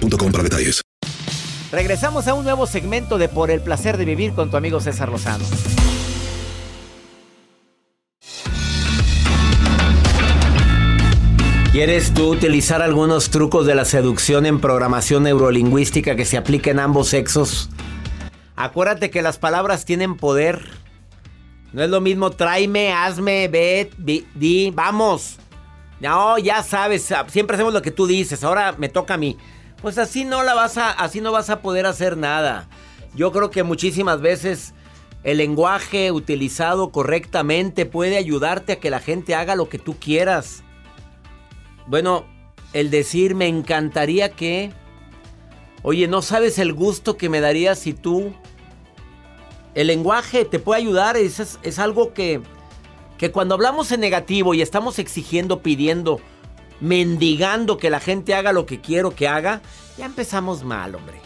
para detalles. Regresamos a un nuevo segmento de Por el placer de vivir con tu amigo César Lozano. ¿Quieres tú utilizar algunos trucos de la seducción en programación neurolingüística que se apliquen a ambos sexos? Acuérdate que las palabras tienen poder. No es lo mismo tráeme, hazme, ve, di, vamos. No, ya sabes, siempre hacemos lo que tú dices, ahora me toca a mí. Pues así no la vas a, así no vas a poder hacer nada. Yo creo que muchísimas veces el lenguaje utilizado correctamente puede ayudarte a que la gente haga lo que tú quieras. Bueno, el decir me encantaría que... Oye, no sabes el gusto que me daría si tú... El lenguaje te puede ayudar, es, es algo que, que cuando hablamos en negativo y estamos exigiendo, pidiendo, mendigando que la gente haga lo que quiero que haga, ya empezamos mal, hombre.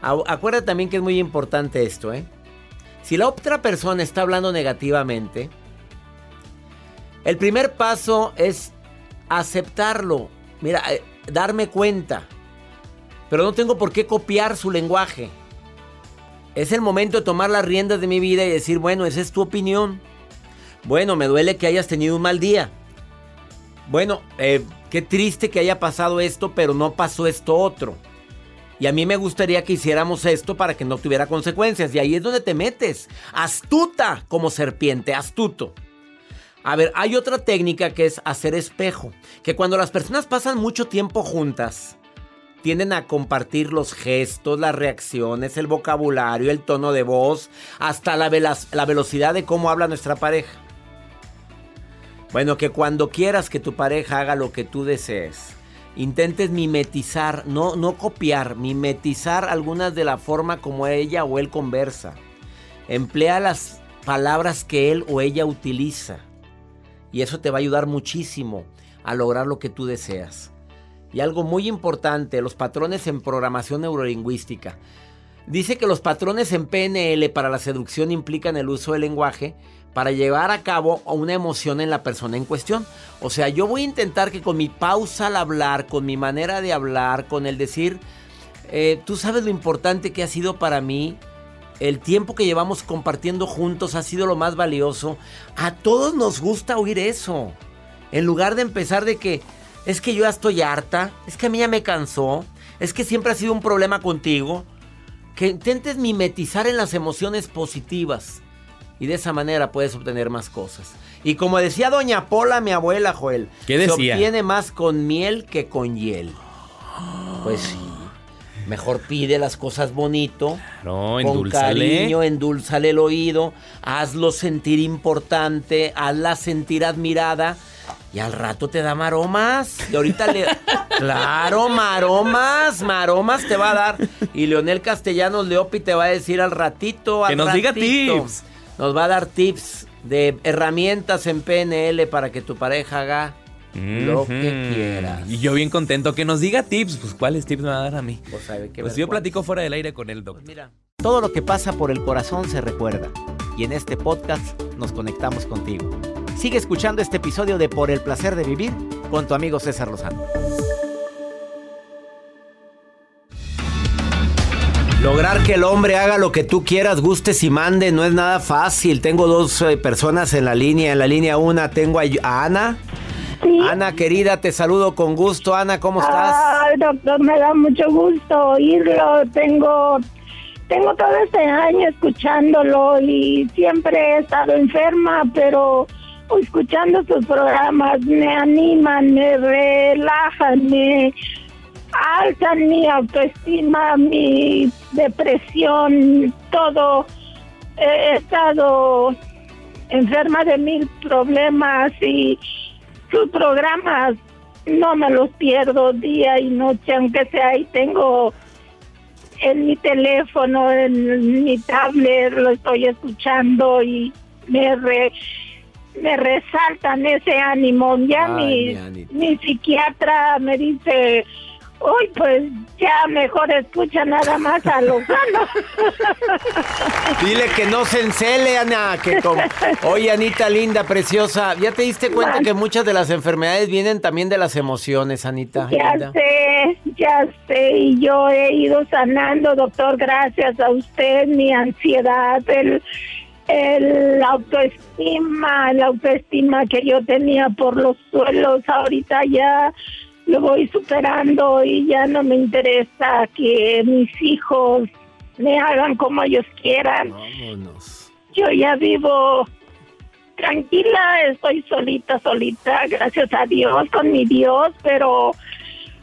Acuérdate también que es muy importante esto, ¿eh? Si la otra persona está hablando negativamente, el primer paso es aceptarlo. Mira, eh, darme cuenta. Pero no tengo por qué copiar su lenguaje. Es el momento de tomar las riendas de mi vida y decir, bueno, esa es tu opinión. Bueno, me duele que hayas tenido un mal día. Bueno, eh, qué triste que haya pasado esto, pero no pasó esto otro. Y a mí me gustaría que hiciéramos esto para que no tuviera consecuencias. Y ahí es donde te metes. Astuta como serpiente, astuto. A ver, hay otra técnica que es hacer espejo. Que cuando las personas pasan mucho tiempo juntas, tienden a compartir los gestos, las reacciones, el vocabulario, el tono de voz, hasta la, la velocidad de cómo habla nuestra pareja. Bueno, que cuando quieras que tu pareja haga lo que tú desees, intentes mimetizar, no, no copiar, mimetizar algunas de la forma como ella o él conversa. Emplea las palabras que él o ella utiliza. Y eso te va a ayudar muchísimo a lograr lo que tú deseas. Y algo muy importante, los patrones en programación neurolingüística. Dice que los patrones en PNL para la seducción implican el uso del lenguaje para llevar a cabo una emoción en la persona en cuestión. O sea, yo voy a intentar que con mi pausa al hablar, con mi manera de hablar, con el decir, eh, tú sabes lo importante que ha sido para mí, el tiempo que llevamos compartiendo juntos ha sido lo más valioso. A todos nos gusta oír eso. En lugar de empezar de que es que yo ya estoy harta, es que a mí ya me cansó, es que siempre ha sido un problema contigo. Que intentes mimetizar en las emociones positivas. Y de esa manera puedes obtener más cosas. Y como decía doña Pola, mi abuela Joel, ¿Qué decía? se obtiene más con miel que con hiel. Pues sí. Mejor pide las cosas bonito. No, con cariño, endulzale el oído. Hazlo sentir importante. Hazla sentir admirada. Y al rato te da maromas. Y ahorita le. claro, maromas. Maromas te va a dar. Y Leonel Castellanos Leopi te va a decir al ratito. Al que nos diga tips. Nos va a dar tips de herramientas en PNL para que tu pareja haga lo que quieras. Y yo bien contento que nos diga tips. Pues, ¿cuáles tips me va a dar a mí? Pues, sabe pues yo platico fuera del aire con él, doctor. Pues mira, todo lo que pasa por el corazón se recuerda. Y en este podcast nos conectamos contigo. Sigue escuchando este episodio de Por el placer de vivir con tu amigo César Lozano. Lograr que el hombre haga lo que tú quieras, gustes y mande, no es nada fácil. Tengo dos eh, personas en la línea. En la línea una tengo a, Ana Ana, querida, te saludo con gusto. Ana, ¿cómo estás? Ay, doctor, me da mucho gusto oírlo. Tengo, tengo todo este año escuchándolo y siempre he estado enferma, pero escuchando sus programas me animan, me relajan, me alzan mi autoestima, mi depresión, todo. He estado enferma de mil problemas y sus programas no me los pierdo día y noche, aunque sea ahí tengo en mi teléfono, en mi tablet, lo estoy escuchando y me me resaltan ese ánimo. Ya mi, mi psiquiatra me dice, Uy, pues ya mejor escucha nada más a Lozano. Dile que no se encele, Ana. Que Oye, Anita, linda, preciosa. ¿Ya te diste cuenta que muchas de las enfermedades vienen también de las emociones, Anita? Ya sé, ya sé. Y yo he ido sanando, doctor, gracias a usted, mi ansiedad, el, el autoestima, la autoestima que yo tenía por los suelos. Ahorita ya lo voy superando y ya no me interesa que mis hijos me hagan como ellos quieran. Vámonos. Yo ya vivo tranquila, estoy solita, solita, gracias a Dios, con mi Dios, pero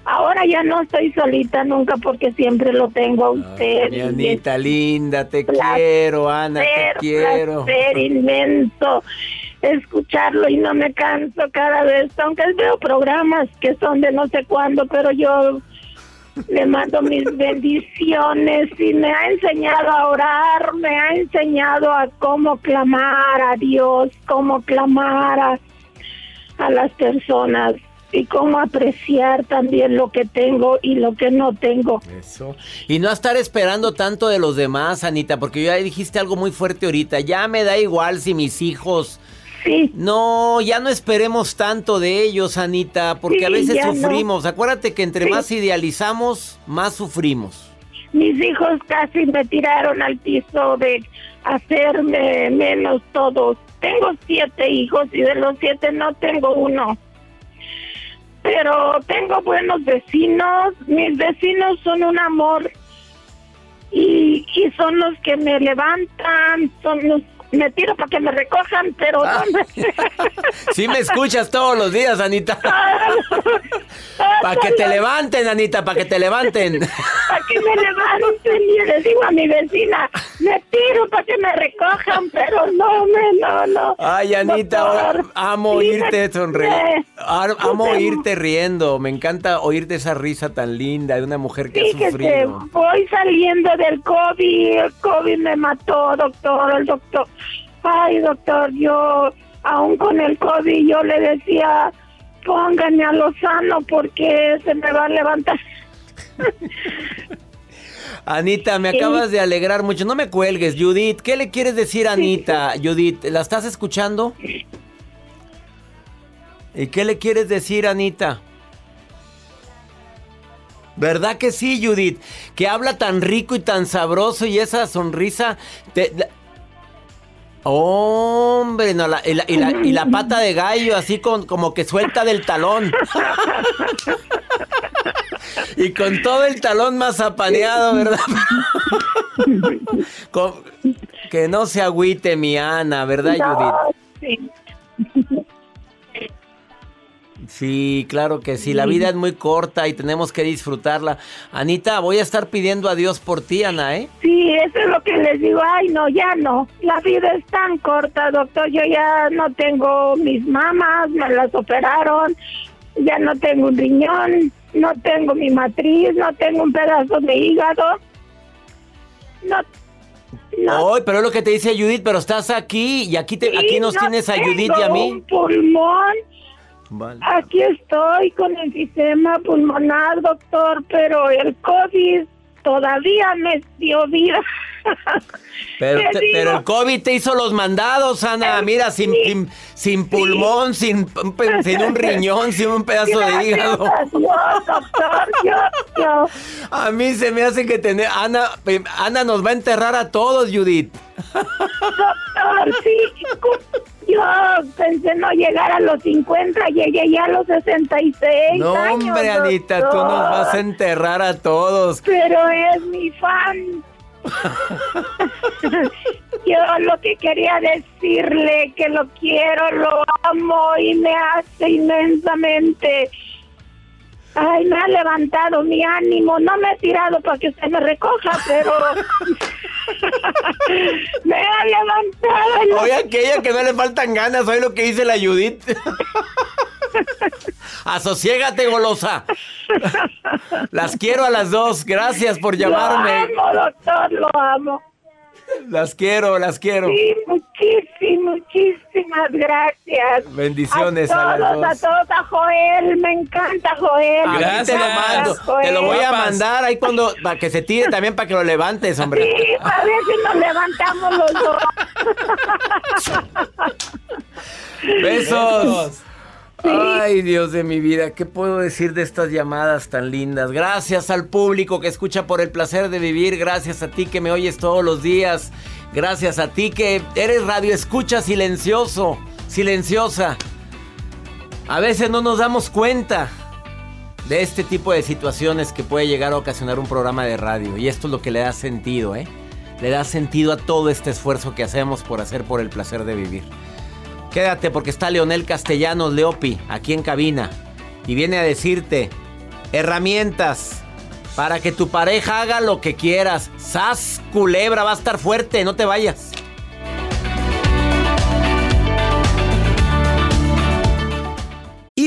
ahora ya no estoy solita nunca porque siempre lo tengo a usted. mi Anita linda, te quiero, Ana, te quiero. Placer inmenso escucharlo y no me canso cada vez, aunque veo programas que son de no sé cuándo, pero yo le mando mis bendiciones y me ha enseñado a orar, me ha enseñado a cómo clamar a Dios, cómo clamar a, a las personas y cómo apreciar también lo que tengo y lo que no tengo. Eso. Y no estar esperando tanto de los demás, Anita, porque ya dijiste algo muy fuerte ahorita. Ya me da igual si mis hijos no, ya no esperemos tanto de ellos, Anita, porque a veces sufrimos. Acuérdate que entre más idealizamos, más sufrimos. Mis hijos casi me tiraron al piso de hacerme menos todos. Tengo siete hijos y de los siete no tengo uno. Pero tengo buenos vecinos. Mis vecinos son un amor y, y son los que me levantan, son los me tiro para que me recojan, pero ah. sí me escuchas todos los días, Anita. para que te levanten, Anita, para que te levanten. para que me levanten y le digo a mi vecina, me tiro para que me recojan, pero no, me, no, no. Ay, Anita, amo oírte sonreír. Amo oírte riendo. Me encanta oírte esa risa tan linda de una mujer que ha sufrido. Voy saliendo del COVID. El COVID me mató, doctor. El doctor ay doctor, yo aún con el COVID yo le decía, pónganme a Lozano porque se me va a levantar. Anita, me acabas de alegrar mucho. No me cuelgues, Judith. ¿Qué le quieres decir a Anita? Judith, ¿la estás escuchando? ¿Y qué le quieres decir, Anita? ¿Verdad que sí, Judith? Que habla tan rico y tan sabroso y esa sonrisa... Te, Hombre, no, la, y, la, y, la, pata de gallo así con, como que suelta del talón. y con todo el talón más apaneado, ¿verdad? que no se agüite mi Ana, ¿verdad, Judith? Sí, claro que sí. La vida es muy corta y tenemos que disfrutarla. Anita, voy a estar pidiendo a Dios por ti, Ana, ¿eh? Sí, eso es lo que les digo. Ay, no, ya no. La vida es tan corta, doctor. Yo ya no tengo mis mamás, me las operaron. Ya no tengo un riñón, no tengo mi matriz, no tengo un pedazo de hígado. No no. pero es lo que te dice Judith, pero estás aquí y aquí te, aquí nos tienes a Judith y a mí. Un pulmón, Aquí estoy con el sistema pulmonar, doctor, pero el COVID todavía me dio vida. Pero, el COVID te hizo los mandados, Ana. Mira, sin, sin, pulmón, sin, sin, un riñón, sin un pedazo de hígado. doctor, A mí se me hace que tener. Ana, Ana nos va a enterrar a todos, Judith. Doctor, sí. Yo pensé no llegar a los 50, llegué ya a los 66 No, años. hombre, Anita, tú nos vas a enterrar a todos. Pero es mi fan. Yo lo que quería decirle que lo quiero, lo amo y me hace inmensamente. Ay, me ha levantado mi ánimo. No me he tirado para que usted me recoja, pero me ha Oye, aquella que no le faltan ganas, oye lo que dice la Judith. Asociégate, golosa. Las quiero a las dos. Gracias por llamarme. Lo amo, doctor, lo amo. Las quiero, las quiero. Sí, muchísimas, muchísimas gracias. Bendiciones a a todos, las dos. a todos, a Joel, me encanta Joel. Gracias. te lo mando. Joel. Te lo voy a mandar ahí cuando para que se tire también para que lo levantes, hombre. Sí, a ver si nos levantamos los dos. Besos. Ay, Dios de mi vida, ¿qué puedo decir de estas llamadas tan lindas? Gracias al público que escucha por el placer de vivir, gracias a ti que me oyes todos los días, gracias a ti que eres radio escucha silencioso, silenciosa. A veces no nos damos cuenta de este tipo de situaciones que puede llegar a ocasionar un programa de radio y esto es lo que le da sentido, ¿eh? Le da sentido a todo este esfuerzo que hacemos por hacer por el placer de vivir. Quédate porque está Leonel Castellanos Leopi aquí en cabina y viene a decirte herramientas para que tu pareja haga lo que quieras. Sas culebra va a estar fuerte, no te vayas.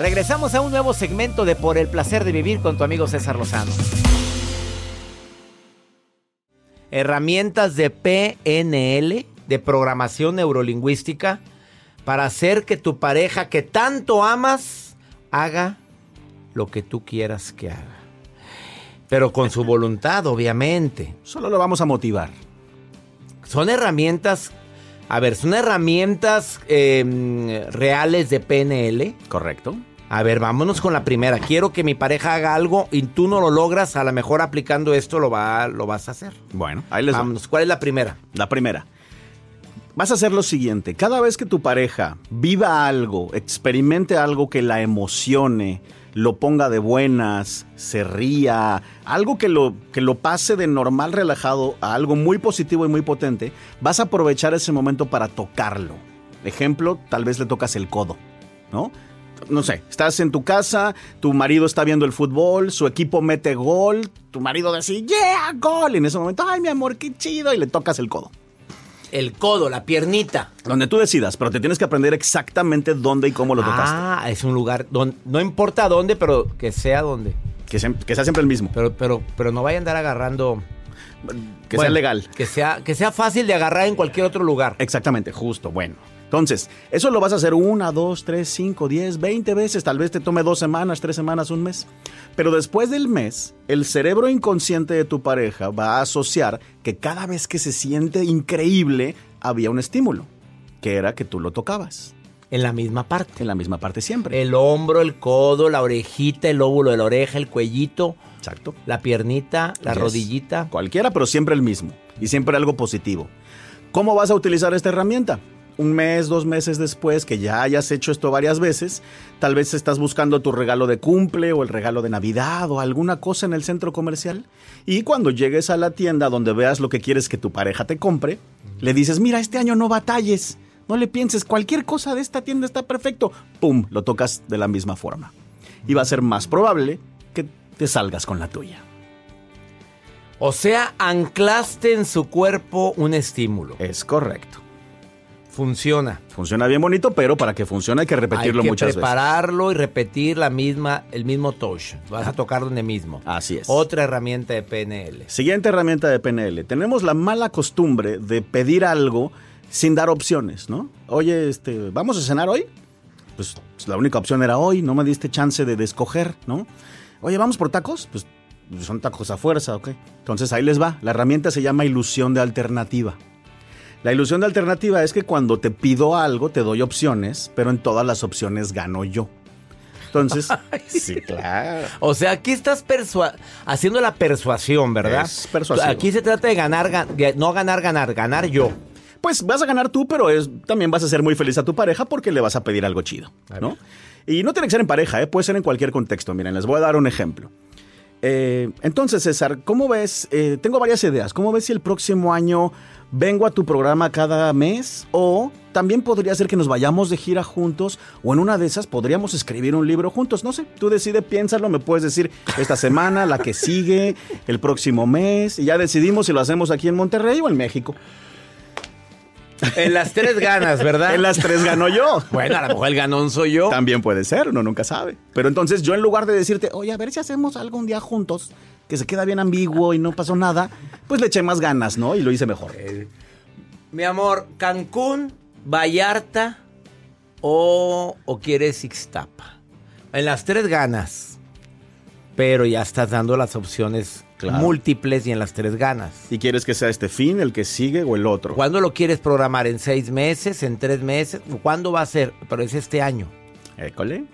Regresamos a un nuevo segmento de Por el placer de vivir con tu amigo César Lozano. Herramientas de PNL, de programación neurolingüística, para hacer que tu pareja que tanto amas haga lo que tú quieras que haga. Pero con su voluntad, obviamente. Solo lo vamos a motivar. Son herramientas, a ver, son herramientas eh, reales de PNL. ¿Correcto? A ver, vámonos con la primera. Quiero que mi pareja haga algo y tú no lo logras, a lo mejor aplicando esto lo, va, lo vas a hacer. Bueno, ahí les. Vámonos. ¿Cuál es la primera? La primera. Vas a hacer lo siguiente. Cada vez que tu pareja viva algo, experimente algo que la emocione, lo ponga de buenas, se ría, algo que lo, que lo pase de normal relajado a algo muy positivo y muy potente, vas a aprovechar ese momento para tocarlo. Ejemplo, tal vez le tocas el codo, ¿no? No sé, estás en tu casa, tu marido está viendo el fútbol, su equipo mete gol, tu marido dice, yeah, gol. Y en ese momento, ay, mi amor, qué chido, y le tocas el codo. El codo, la piernita. Donde tú decidas, pero te tienes que aprender exactamente dónde y cómo lo tocaste. Ah, es un lugar donde no importa dónde, pero que sea donde. Que, sea, que sea siempre el mismo. Pero, pero, pero no vaya a andar agarrando. Que Bueno, sea legal. Que sea, que sea fácil de agarrar en cualquier otro lugar. Exactamente, justo, bueno. Entonces, eso lo vas a hacer una, dos, tres, cinco, diez, veinte veces. Tal vez te tome dos semanas, tres semanas, un mes. Pero después del mes, el cerebro inconsciente de tu pareja va a asociar que cada vez que se siente increíble, había un estímulo, que era que tú lo tocabas. En la misma parte. En la misma parte siempre. El hombro, el codo, la orejita, el lóbulo de la oreja, el cuellito, Exacto. la piernita, la Yes. rodillita. Cualquiera, pero siempre el mismo. Y siempre algo positivo. ¿Cómo vas a utilizar esta herramienta? Un mes, dos meses después, que ya hayas hecho esto varias veces, tal vez estás buscando tu regalo de cumple o el regalo de Navidad o alguna cosa en el centro comercial. Y cuando llegues a la tienda donde veas lo que quieres que tu pareja te compre, le dices, mira, este año no batalles. No le pienses, cualquier cosa de esta tienda está perfecto. ¡Pum! Lo tocas de la misma forma. Y va a ser más probable que te salgas con la tuya. O sea, anclaste en su cuerpo un estímulo. Es correcto. Funciona. Funciona bien bonito, pero para que funcione hay que repetirlo hay que muchas veces. prepararlo y repetir la misma, el mismo touch. Vas a tocar donde mismo. Así es. Otra herramienta de PNL. Siguiente herramienta de PNL. Tenemos la mala costumbre de pedir algo sin dar opciones, ¿no? Oye, este, ¿vamos a cenar hoy? Pues la única opción era hoy, no me diste chance de, de escoger, ¿no? Oye, ¿vamos por tacos? Pues son tacos a fuerza, ¿ok? Entonces ahí les va. La herramienta se llama ilusión de alternativa. La ilusión de alternativa es que cuando te pido algo te doy opciones, pero en todas las opciones gano yo. Entonces, sí, claro. O sea, aquí estás haciendo la persuasión, ¿verdad? Es persuasivo. Aquí se trata de ganar, gan- no ganar, ganar, ganar yo. Pues vas a ganar tú, pero es, también vas a ser muy feliz a tu pareja porque le vas a pedir algo chido, ¿no? Y no tiene que ser en pareja, ¿eh? puede ser en cualquier contexto. Miren, les voy a dar un ejemplo. Eh, entonces, César, ¿cómo ves? Eh, tengo varias ideas. ¿Cómo ves si el próximo año vengo a tu programa cada mes? O también podría ser que nos vayamos de gira juntos. O en una de esas podríamos escribir un libro juntos. No sé, tú decide, piénsalo. Me puedes decir esta semana, la que sigue, el próximo mes. Y ya decidimos si lo hacemos aquí en Monterrey o en México. En las tres ganas, ¿verdad? En las tres gano yo. Bueno, a lo mejor el ganón soy yo. También puede ser, uno nunca sabe. Pero entonces yo en lugar de decirte, oye, a ver si hacemos algo un día juntos, que se queda bien ambiguo y no pasó nada, pues le eché más ganas, ¿no? Y lo hice mejor. Mi amor, Cancún, Vallarta o, o quieres Ixtapa. En las tres ganas. Pero ya estás dando las opciones Claro. múltiples y en las tres ganas. ¿Y quieres que sea este fin, el que sigue o el otro? ¿Cuándo lo quieres programar? ¿En seis meses? ¿En tres meses? ¿Cuándo va a ser? Pero es este año. École.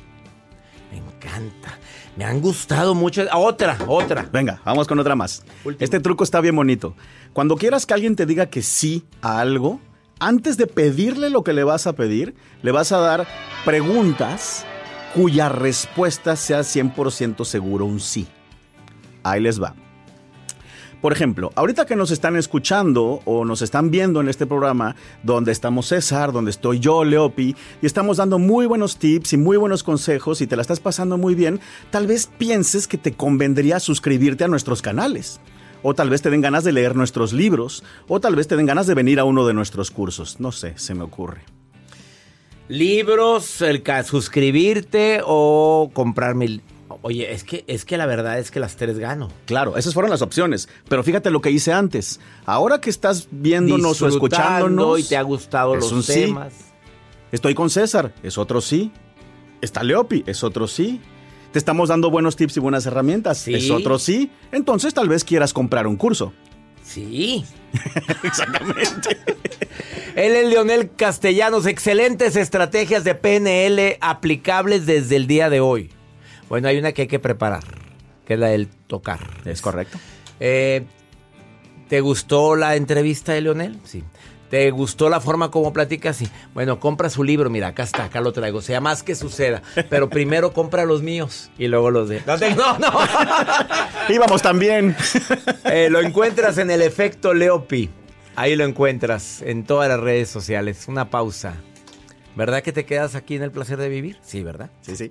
Me encanta. Me han gustado mucho. Ah, Otra, otra. Venga, vamos con otra más. Último. Este truco está bien bonito. Cuando quieras que alguien te diga que sí a algo, antes de pedirle lo que le vas a pedir, le vas a dar preguntas cuya respuesta sea 100% seguro un sí. Ahí les va. Por ejemplo, ahorita que nos están escuchando o nos están viendo en este programa, donde estamos César, donde estoy yo, Leopi, y estamos dando muy buenos tips y muy buenos consejos y te la estás pasando muy bien, tal vez pienses que te convendría suscribirte a nuestros canales. O tal vez te den ganas de leer nuestros libros, o tal vez te den ganas de venir a uno de nuestros cursos. No sé, se me ocurre. Libros, el suscribirte o comprarme. Oye, es que, es que la verdad es que las tres gano. Claro, esas fueron las opciones. Pero fíjate lo que hice antes. Ahora que estás viéndonos o escuchándonos y te ha gustado es los un sí. temas. Estoy con César, es otro sí. Está Leopi, es otro sí. Te estamos dando buenos tips y buenas herramientas, Sí. es otro sí. Entonces tal vez quieras comprar un curso. Sí. Exactamente. Él es Leonel Castellanos. Excelentes estrategias de PNL aplicables desde el día de hoy. Bueno, hay una que hay que preparar, que es la del tocar. ¿Es correcto? Eh, ¿Te gustó la entrevista de Leonel? Sí. ¿Te gustó la forma como platica? Sí. Bueno, compra su libro. Mira, acá está, acá lo traigo. Sea más que suceda. Pero primero compra los míos y luego los de. No, no, no. Íbamos también. Eh, lo encuentras en el efecto Leopi. Ahí lo encuentras en todas las redes sociales. Una pausa. ¿Verdad que te quedas aquí en el placer de vivir? Sí, ¿verdad? Sí, sí.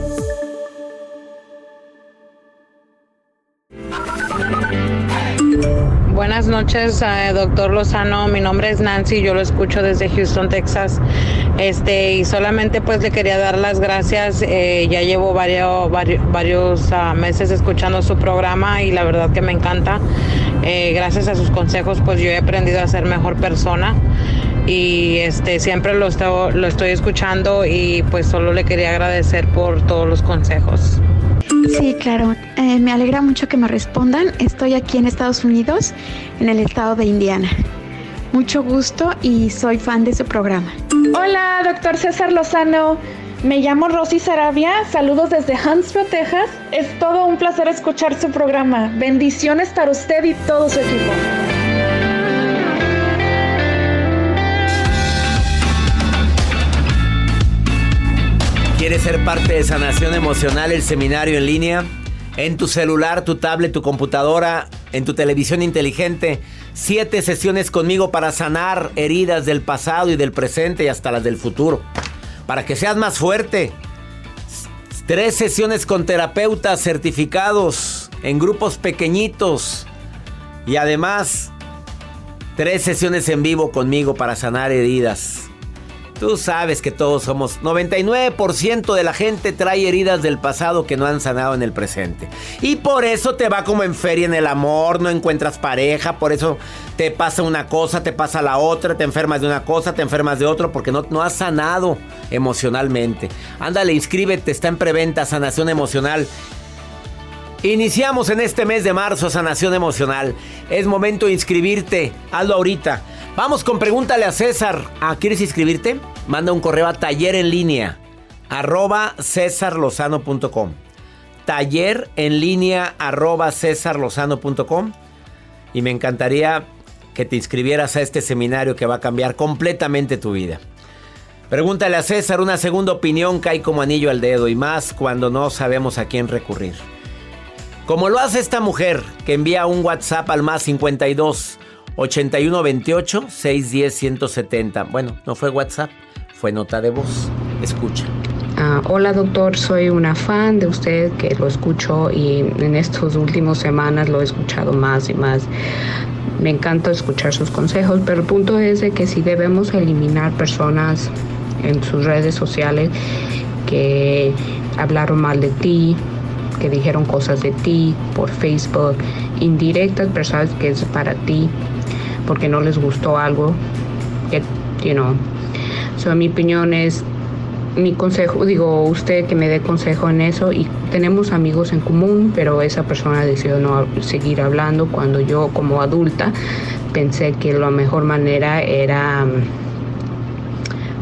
Buenas noches, eh, doctor Lozano. Mi nombre es Nancy, yo lo escucho desde Houston, Texas. Este, y solamente pues le quería dar las gracias. eh, ya llevo varios, varios, varios ah, meses escuchando su programa y la verdad que me encanta. Eh, gracias a sus consejos pues yo he aprendido a ser mejor persona y este siempre lo, esto- lo estoy escuchando y pues solo le quería agradecer por todos los consejos. Sí, claro. Eh, me alegra mucho que me respondan. Estoy aquí en Estados Unidos, en el estado de Indiana. Mucho gusto y soy fan de su programa. Hola, doctor César Lozano. Me llamo Rosy Sarabia. Saludos desde Huntsville, Texas. Es todo un placer escuchar su programa. Bendiciones para usted y todo su equipo. ¿Quieres ser parte de Sanación Emocional, el seminario en línea? En tu celular, tu tablet, tu computadora, en tu televisión inteligente. Siete sesiones conmigo para sanar heridas del pasado y del presente y hasta las del futuro. Para que seas más fuerte. Tres sesiones con terapeutas certificados en grupos pequeñitos. Y además, tres sesiones en vivo conmigo para sanar heridas. Tú sabes que todos somos 99% de la gente trae heridas del pasado que no han sanado en el presente. Y por eso te va como en feria en el amor, no encuentras pareja, por eso te pasa una cosa, te pasa la otra, te enfermas de una cosa, te enfermas de otro, porque no, no has sanado emocionalmente. Ándale, inscríbete, está en preventa, sanación emocional. Iniciamos en este mes de marzo Sanación Emocional. Es momento de inscribirte. Hazlo ahorita. Vamos con pregúntale a César. Ah, ¿Quieres inscribirte? Manda un correo a taller en línea arroba cesarlozano.com. Taller en línea arroba cesarlozano.com. Y me encantaría que te inscribieras a este seminario que va a cambiar completamente tu vida. Pregúntale a César, una segunda opinión cae como anillo al dedo y más cuando no sabemos a quién recurrir. Como lo hace esta mujer que envía un WhatsApp al más 52 8128 610 170. Bueno, no fue WhatsApp, fue nota de voz. Escucha. Ah, hola doctor, soy una fan de usted que lo escucho y en estas últimas semanas lo he escuchado más y más. Me encanta escuchar sus consejos, pero el punto es de que si debemos eliminar personas en sus redes sociales que hablaron mal de ti, que dijeron cosas de ti por Facebook, indirectas personas que es para ti porque no les gustó algo que, you know. So, mi opinión es, mi consejo, digo, usted que me dé consejo en eso y tenemos amigos en común, pero esa persona decidió no seguir hablando cuando yo como adulta pensé que la mejor manera era um,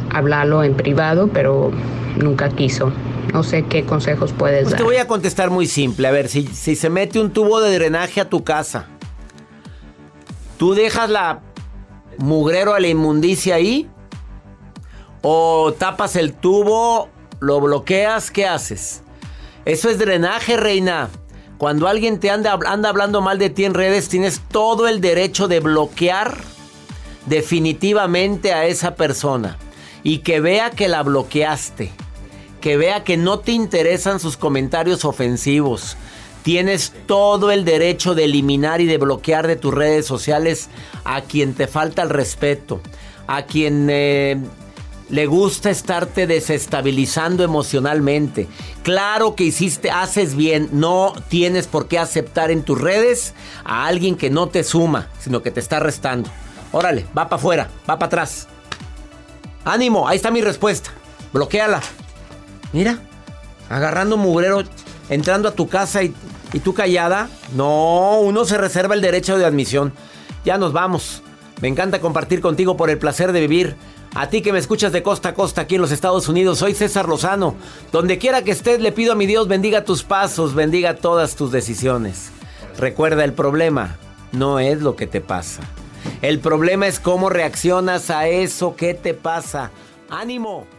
hablarlo en privado, pero nunca quiso. No sé qué consejos puedes pues dar. Te voy a contestar muy simple. A ver, si, si se mete un tubo de drenaje a tu casa, ¿Tú dejas la mugrero a la inmundicia ahí? ¿O tapas el tubo, lo bloqueas? ¿Qué haces? Eso es drenaje, reina. Cuando alguien te anda, anda hablando mal de ti en redes, tienes todo el derecho de bloquear definitivamente a esa persona. Y que vea que la bloqueaste. Que vea que no te interesan sus comentarios ofensivos Tienes todo el derecho de eliminar y de bloquear de tus redes sociales a quien te falta el respeto, a quien eh, le gusta estarte desestabilizando emocionalmente. Claro que hiciste, haces bien, no tienes por qué aceptar en tus redes a alguien que no te suma, sino que te está restando. Órale, va para afuera, va para atrás. Ánimo, ahí está mi respuesta. Bloqueala. Mira, agarrando mugrero, entrando a tu casa y ¿Y tú callada? No, uno se reserva el derecho de admisión. Ya nos vamos. Me encanta compartir contigo por el placer de vivir. A ti que me escuchas de costa a costa aquí en los Estados Unidos, soy César Lozano. Donde quiera que estés, le pido a mi Dios bendiga tus pasos, bendiga todas tus decisiones. Recuerda, el problema no es lo que te pasa. El problema es cómo reaccionas a eso que te pasa. ¡Ánimo!